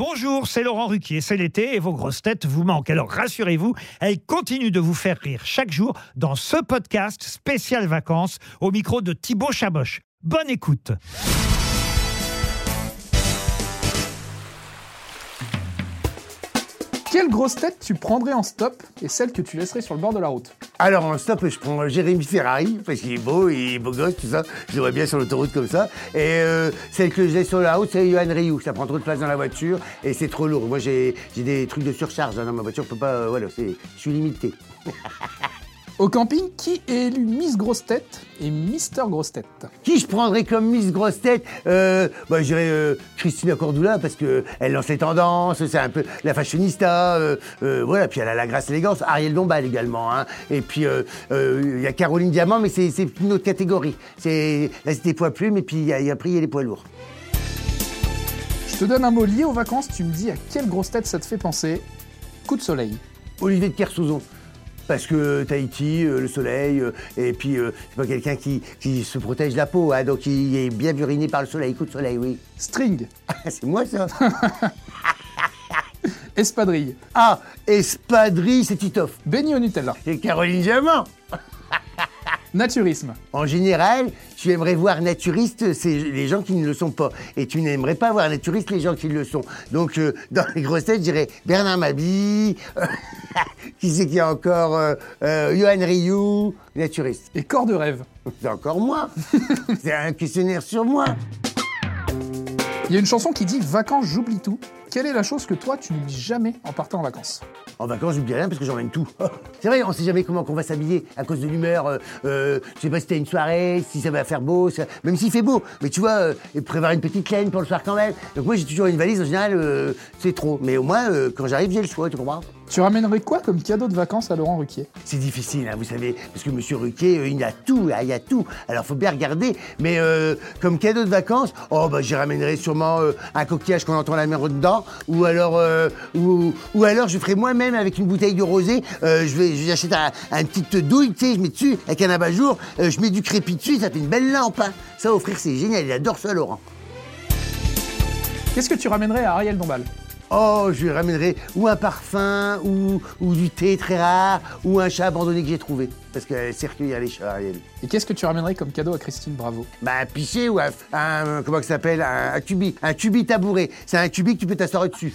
Bonjour, c'est Laurent Ruquier, c'est l'été et vos grosses têtes vous manquent. Alors rassurez-vous, elles continuent de vous faire rire chaque jour dans ce podcast spécial vacances au micro de Thibaut Chaboch. Bonne écoute. Quelle grosse tête tu prendrais en stop et celle que tu laisserais sur le bord de la route? Alors en stop, je prends Jérémy Ferrari, parce qu'il est beau, il est beau gosse, tout ça. Je vois bien sur l'autoroute comme ça. Et euh, celle que laisse sur la route, c'est Johan Ryu. Ça prend trop de place dans la voiture et c'est trop lourd. Moi, j'ai j'ai des trucs de surcharge hein, dans ma voiture. Je peux pas. euh, voilà, je suis limité. Au camping, qui est élu Miss Grosse Tête et Mister Grosse Tête Qui je prendrais comme Miss Grosse Tête euh, bah, Je dirais euh, Christina Cordula, parce que elle lance les tendances, c'est un peu la fashionista. euh, euh, voilà, puis elle a la grâce élégance. Ariel Dombal également. Hein. Et puis, il y a Caroline Diamant, mais c'est une autre catégorie. C'est Là, c'est des poids plumes, et puis il y a, il y a après, il y a les poids lourds. Je te donne un mot lié aux vacances, tu me dis à quelle grosse tête ça te fait penser? Coup de soleil. Olivier de Kersouzon. Parce que Tahiti, euh, le soleil, euh, et puis euh, c'est pas quelqu'un qui, qui se protège la peau, hein, donc il est bien buriné par le soleil. Coup de soleil, oui. String. c'est moi ça Espadrille. Ah, espadrille, c'est Titoff. Beignet au Nutella. C'est Caroline Diamant. Naturisme. En général, tu aimerais voir naturiste, c'est les gens qui ne le sont pas. Et tu n'aimerais pas voir naturiste les gens qui le sont. Donc, euh, dans les grosses têtes, je dirais Bernard Mabille, qui c'est qu'il y a encore euh, euh, Johan Rioux, naturiste. Et corps de rêve. C'est encore moi. c'est un questionnaire sur moi. Il y a une chanson qui dit Vacances, j'oublie tout. Quelle est la chose que toi, tu n'oublies jamais en partant en vacances En vacances, j'oublie rien parce que j'emmène tout. C'est vrai, on sait jamais comment qu'on va s'habiller à cause de l'humeur. Euh, euh, je sais pas si t'as une soirée, si ça va faire beau, ça- même s'il fait beau. Mais tu vois, euh, prévoir une petite laine pour le soir quand même. Donc moi, j'ai toujours une valise. En général, euh, c'est trop. Mais au moins, quand j'arrive, j'ai le choix. Tu comprends? Tu ramènerais quoi comme cadeau de vacances à Laurent Ruquier? C'est difficile, hein, vous savez, parce que Monsieur Ruquier, euh, il a tout, hein, il y a tout. Alors faut bien regarder. Mais euh, comme cadeau de vacances, oh bah j'y ramènerai sûrement euh, un coquillage qu'on entend la mer dedans, ou alors, euh, ou, je ferai moi-même avec une bouteille de rosé. euh, je vais, j'achète un, un petite douille, je mets dessus avec un abat-jour, euh, je mets du crépi dessus, ça fait une belle lampe. hein. Ça offrir, c'est génial. Il adore ça, Laurent. Qu'est-ce que tu ramènerais à Ariel Dombal? Oh, je lui ramènerai ou un parfum, ou, ou du thé très rare, ou un chat abandonné que j'ai trouvé. Parce qu'elle sait recueillir les chats, Ariel. Et qu'est-ce que tu ramènerais comme cadeau à Christine Bravo? Bah, un pichet ou un, un- comment ça s'appelle? Un, un tubi, un tubi tabouret. C'est un tubi que tu peux t'asseoir dessus.